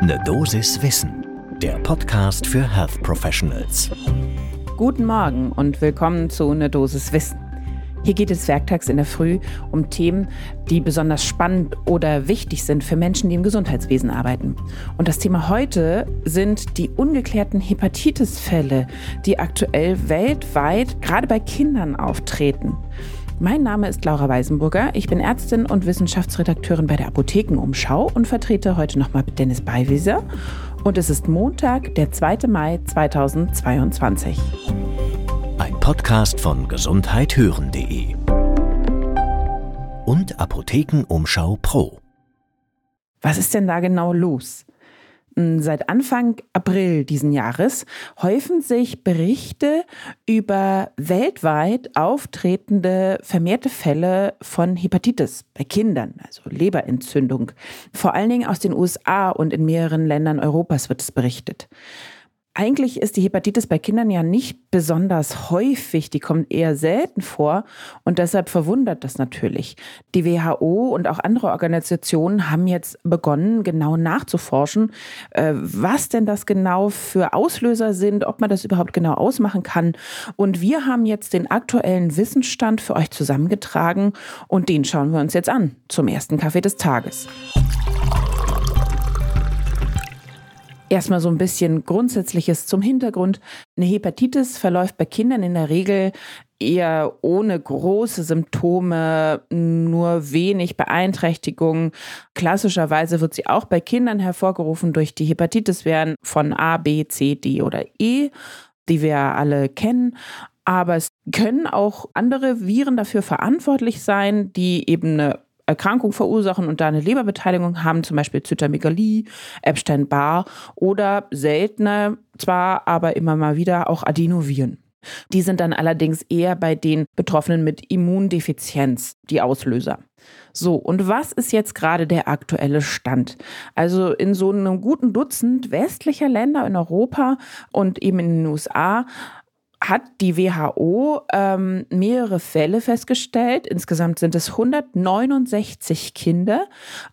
Ne Dosis Wissen, der Podcast für Health Professionals. Guten Morgen und willkommen zu Ne Dosis Wissen. Hier geht es werktags in der Früh um Themen, die besonders spannend oder wichtig sind für Menschen, die im Gesundheitswesen arbeiten. Und das Thema heute sind die ungeklärten Hepatitis-Fälle, die aktuell weltweit gerade bei Kindern auftreten. Mein Name ist Laura Weisenburger. Ich bin Ärztin und Wissenschaftsredakteurin bei der Apothekenumschau und vertrete heute nochmal Dennis Beiwieser. Und es ist Montag, der 2. Mai 2022. Ein Podcast von gesundheithören.de und Apothekenumschau Pro. Was ist denn da genau los? Seit Anfang April diesen Jahres häufen sich Berichte über weltweit auftretende vermehrte Fälle von Hepatitis bei Kindern, also Leberentzündung. Vor allen Dingen aus den USA und in mehreren Ländern Europas wird es berichtet. Eigentlich ist die Hepatitis bei Kindern ja nicht besonders häufig, die kommt eher selten vor und deshalb verwundert das natürlich. Die WHO und auch andere Organisationen haben jetzt begonnen, genau nachzuforschen, äh, was denn das genau für Auslöser sind, ob man das überhaupt genau ausmachen kann. Und wir haben jetzt den aktuellen Wissensstand für euch zusammengetragen und den schauen wir uns jetzt an zum ersten Kaffee des Tages. Erstmal so ein bisschen Grundsätzliches zum Hintergrund. Eine Hepatitis verläuft bei Kindern in der Regel eher ohne große Symptome, nur wenig Beeinträchtigung. Klassischerweise wird sie auch bei Kindern hervorgerufen durch die Hepatitis-Viren von A, B, C, D oder E, die wir alle kennen. Aber es können auch andere Viren dafür verantwortlich sein, die eben eine Erkrankung verursachen und da eine Leberbeteiligung haben, zum Beispiel Zytomegalie, Epstein-Barr oder seltener zwar, aber immer mal wieder auch Adenoviren. Die sind dann allerdings eher bei den Betroffenen mit Immundefizienz die Auslöser. So, und was ist jetzt gerade der aktuelle Stand? Also in so einem guten Dutzend westlicher Länder in Europa und eben in den USA hat die WHO ähm, mehrere Fälle festgestellt. Insgesamt sind es 169 Kinder,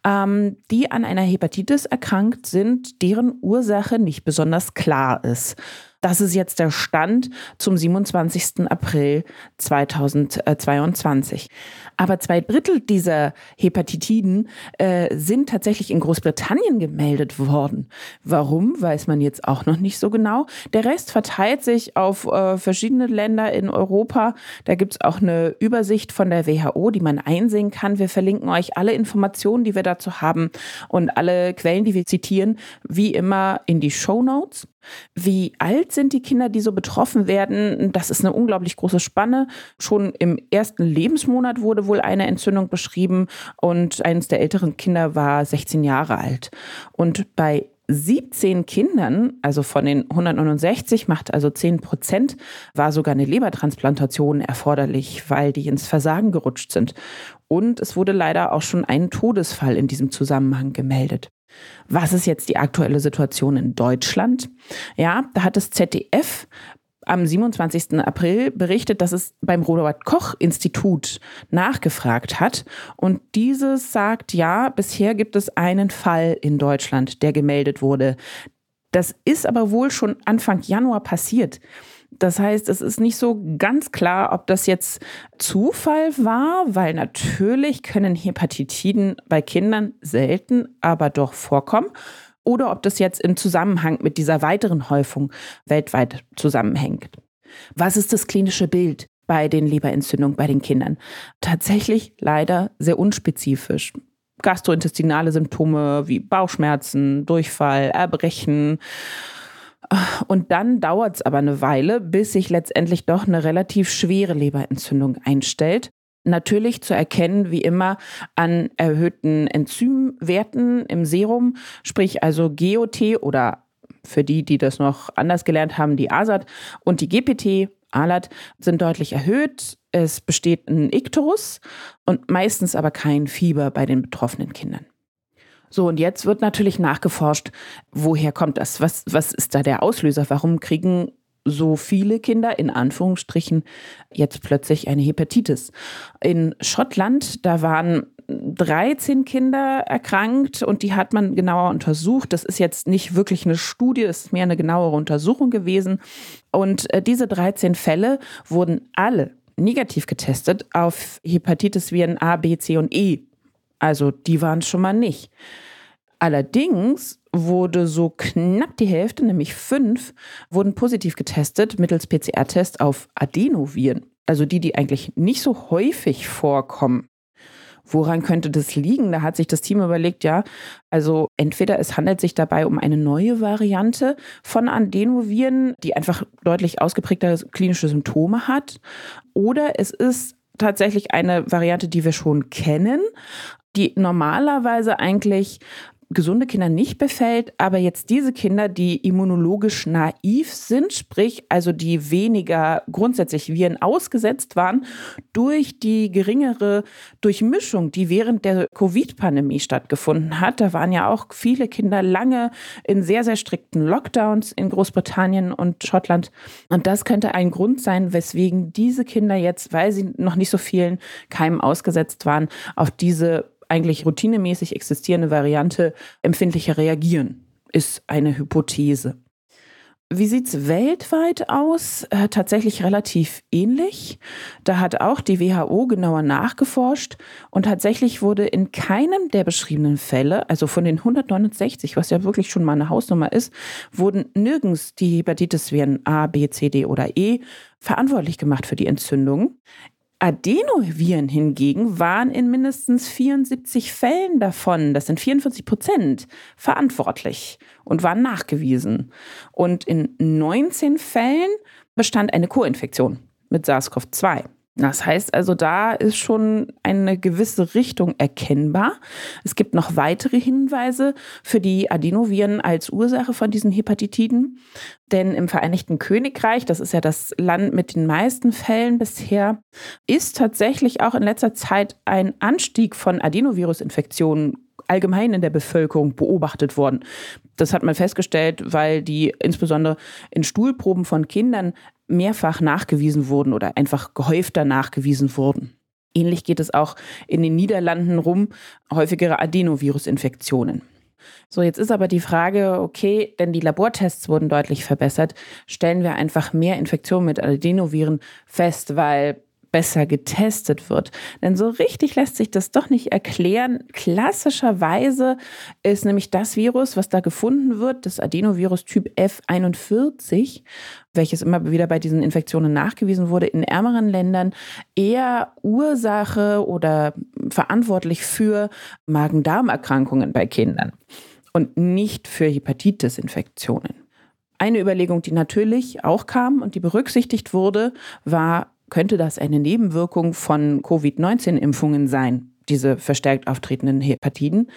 ähm, die an einer Hepatitis erkrankt sind, deren Ursache nicht besonders klar ist. Das ist jetzt der Stand zum 27. April 2022. Aber zwei Drittel dieser Hepatitiden äh, sind tatsächlich in Großbritannien gemeldet worden. Warum, weiß man jetzt auch noch nicht so genau. Der Rest verteilt sich auf äh, verschiedene Länder in Europa. Da gibt es auch eine Übersicht von der WHO, die man einsehen kann. Wir verlinken euch alle Informationen, die wir dazu haben und alle Quellen, die wir zitieren, wie immer in die Show Notes. Wie alt sind die Kinder, die so betroffen werden? Das ist eine unglaublich große Spanne. Schon im ersten Lebensmonat wurde wohl eine Entzündung beschrieben und eines der älteren Kinder war 16 Jahre alt. Und bei 17 Kindern, also von den 169, macht also 10 Prozent, war sogar eine Lebertransplantation erforderlich, weil die ins Versagen gerutscht sind. Und es wurde leider auch schon ein Todesfall in diesem Zusammenhang gemeldet. Was ist jetzt die aktuelle Situation in Deutschland? Ja, da hat das ZDF am 27. April berichtet, dass es beim Robert Koch Institut nachgefragt hat und dieses sagt, ja, bisher gibt es einen Fall in Deutschland, der gemeldet wurde. Das ist aber wohl schon Anfang Januar passiert. Das heißt, es ist nicht so ganz klar, ob das jetzt Zufall war, weil natürlich können Hepatitiden bei Kindern selten, aber doch vorkommen. Oder ob das jetzt im Zusammenhang mit dieser weiteren Häufung weltweit zusammenhängt. Was ist das klinische Bild bei den Leberentzündungen bei den Kindern? Tatsächlich leider sehr unspezifisch gastrointestinale Symptome wie Bauchschmerzen, Durchfall, Erbrechen, und dann dauert es aber eine Weile, bis sich letztendlich doch eine relativ schwere Leberentzündung einstellt. Natürlich zu erkennen, wie immer, an erhöhten Enzymwerten im Serum, sprich also GOT oder für die, die das noch anders gelernt haben, die ASAT und die GPT, ALAT, sind deutlich erhöht. Es besteht ein Ikterus und meistens aber kein Fieber bei den betroffenen Kindern. So, und jetzt wird natürlich nachgeforscht, woher kommt das? Was, was ist da der Auslöser? Warum kriegen so viele Kinder in Anführungsstrichen jetzt plötzlich eine Hepatitis. In Schottland, da waren 13 Kinder erkrankt und die hat man genauer untersucht. Das ist jetzt nicht wirklich eine Studie, es ist mehr eine genauere Untersuchung gewesen. Und äh, diese 13 Fälle wurden alle negativ getestet auf Hepatitis-Viren A, B, C und E. Also die waren schon mal nicht. Allerdings wurde so knapp die Hälfte, nämlich fünf, wurden positiv getestet mittels PCR-Test auf Adenoviren. Also die, die eigentlich nicht so häufig vorkommen. Woran könnte das liegen? Da hat sich das Team überlegt, ja, also entweder es handelt sich dabei um eine neue Variante von Adenoviren, die einfach deutlich ausgeprägte klinische Symptome hat, oder es ist tatsächlich eine Variante, die wir schon kennen, die normalerweise eigentlich gesunde Kinder nicht befällt, aber jetzt diese Kinder, die immunologisch naiv sind, sprich also die weniger grundsätzlich Viren ausgesetzt waren, durch die geringere Durchmischung, die während der Covid-Pandemie stattgefunden hat. Da waren ja auch viele Kinder lange in sehr, sehr strikten Lockdowns in Großbritannien und Schottland. Und das könnte ein Grund sein, weswegen diese Kinder jetzt, weil sie noch nicht so vielen Keimen ausgesetzt waren, auf diese eigentlich routinemäßig existierende Variante empfindlicher reagieren, ist eine Hypothese. Wie sieht es weltweit aus? Äh, tatsächlich relativ ähnlich. Da hat auch die WHO genauer nachgeforscht und tatsächlich wurde in keinem der beschriebenen Fälle, also von den 169, was ja wirklich schon mal eine Hausnummer ist, wurden nirgends die Hepatitis-Viren A, B, C, D oder E verantwortlich gemacht für die Entzündung. Adenoviren hingegen waren in mindestens 74 Fällen davon, das sind 44 Prozent, verantwortlich und waren nachgewiesen. Und in 19 Fällen bestand eine Co-Infektion mit SARS-CoV-2. Das heißt also, da ist schon eine gewisse Richtung erkennbar. Es gibt noch weitere Hinweise für die Adenoviren als Ursache von diesen Hepatitiden. Denn im Vereinigten Königreich, das ist ja das Land mit den meisten Fällen bisher, ist tatsächlich auch in letzter Zeit ein Anstieg von Adenovirusinfektionen allgemein in der Bevölkerung beobachtet worden. Das hat man festgestellt, weil die insbesondere in Stuhlproben von Kindern mehrfach nachgewiesen wurden oder einfach gehäufter nachgewiesen wurden. Ähnlich geht es auch in den Niederlanden rum, häufigere Adenovirusinfektionen. So, jetzt ist aber die Frage, okay, denn die Labortests wurden deutlich verbessert, stellen wir einfach mehr Infektionen mit Adenoviren fest, weil besser getestet wird. Denn so richtig lässt sich das doch nicht erklären. Klassischerweise ist nämlich das Virus, was da gefunden wird, das Adenovirus Typ F41, welches immer wieder bei diesen Infektionen nachgewiesen wurde, in ärmeren Ländern eher Ursache oder verantwortlich für Magen-Darm-Erkrankungen bei Kindern und nicht für Hepatitis-Infektionen. Eine Überlegung, die natürlich auch kam und die berücksichtigt wurde, war könnte das eine Nebenwirkung von Covid-19-Impfungen sein, diese verstärkt auftretenden Hepatiden.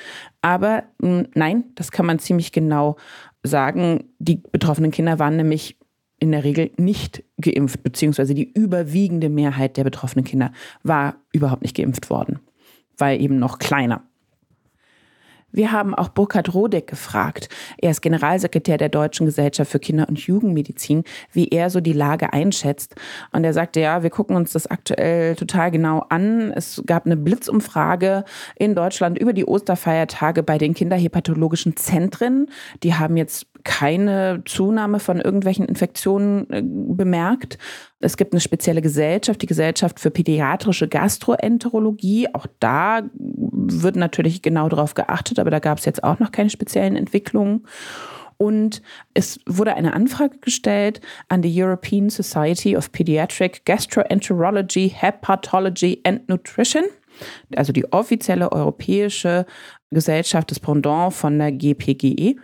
Aber hm, nein, das kann man ziemlich genau sagen. Die betroffenen Kinder waren nämlich in der Regel nicht geimpft, beziehungsweise die überwiegende Mehrheit der betroffenen Kinder war überhaupt nicht geimpft worden, weil eben noch kleiner. Wir haben auch Burkhard Rodeck gefragt. Er ist Generalsekretär der Deutschen Gesellschaft für Kinder- und Jugendmedizin, wie er so die Lage einschätzt. Und er sagte, ja, wir gucken uns das aktuell total genau an. Es gab eine Blitzumfrage in Deutschland über die Osterfeiertage bei den kinderhepatologischen Zentren. Die haben jetzt keine Zunahme von irgendwelchen Infektionen äh, bemerkt. Es gibt eine spezielle Gesellschaft, die Gesellschaft für pädiatrische Gastroenterologie. Auch da wird natürlich genau darauf geachtet, aber da gab es jetzt auch noch keine speziellen Entwicklungen. Und es wurde eine Anfrage gestellt an die European Society of Pediatric Gastroenterology, Hepatology and Nutrition, also die offizielle europäische Gesellschaft des Pendant von der GPGE.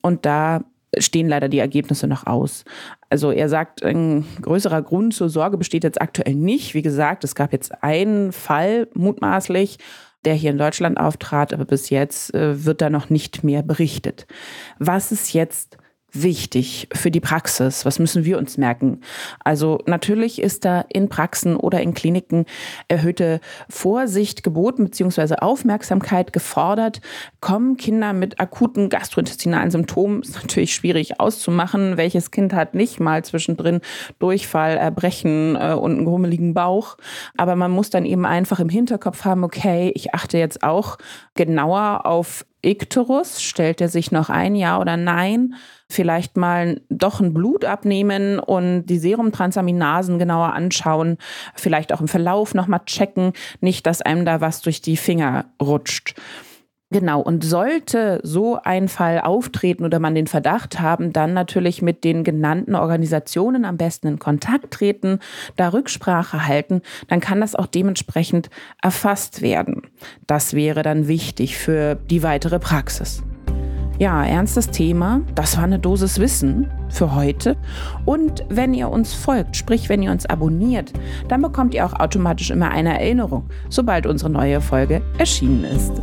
Und da stehen leider die Ergebnisse noch aus. Also er sagt, ein größerer Grund zur Sorge besteht jetzt aktuell nicht. Wie gesagt, es gab jetzt einen Fall mutmaßlich, der hier in Deutschland auftrat, aber bis jetzt äh, wird da noch nicht mehr berichtet. Was ist jetzt wichtig für die Praxis? Was müssen wir uns merken? Also natürlich ist da in Praxen oder in Kliniken erhöhte Vorsicht geboten bzw. Aufmerksamkeit gefordert. Kommen Kinder mit akuten gastrointestinalen Symptomen, ist natürlich schwierig auszumachen. Welches Kind hat nicht mal zwischendrin Durchfall, Erbrechen äh, und einen grummeligen Bauch? Aber man muss dann eben einfach im Hinterkopf haben, okay, ich achte jetzt auch genauer auf Ikterus, stellt er sich noch ein, ja oder nein? Vielleicht mal doch ein Blut abnehmen und die Serumtransaminasen genauer anschauen, vielleicht auch im Verlauf nochmal checken, nicht, dass einem da was durch die Finger rutscht. Genau, und sollte so ein Fall auftreten oder man den Verdacht haben, dann natürlich mit den genannten Organisationen am besten in Kontakt treten, da Rücksprache halten, dann kann das auch dementsprechend erfasst werden. Das wäre dann wichtig für die weitere Praxis. Ja, ernstes Thema, das war eine Dosis Wissen für heute. Und wenn ihr uns folgt, sprich wenn ihr uns abonniert, dann bekommt ihr auch automatisch immer eine Erinnerung, sobald unsere neue Folge erschienen ist.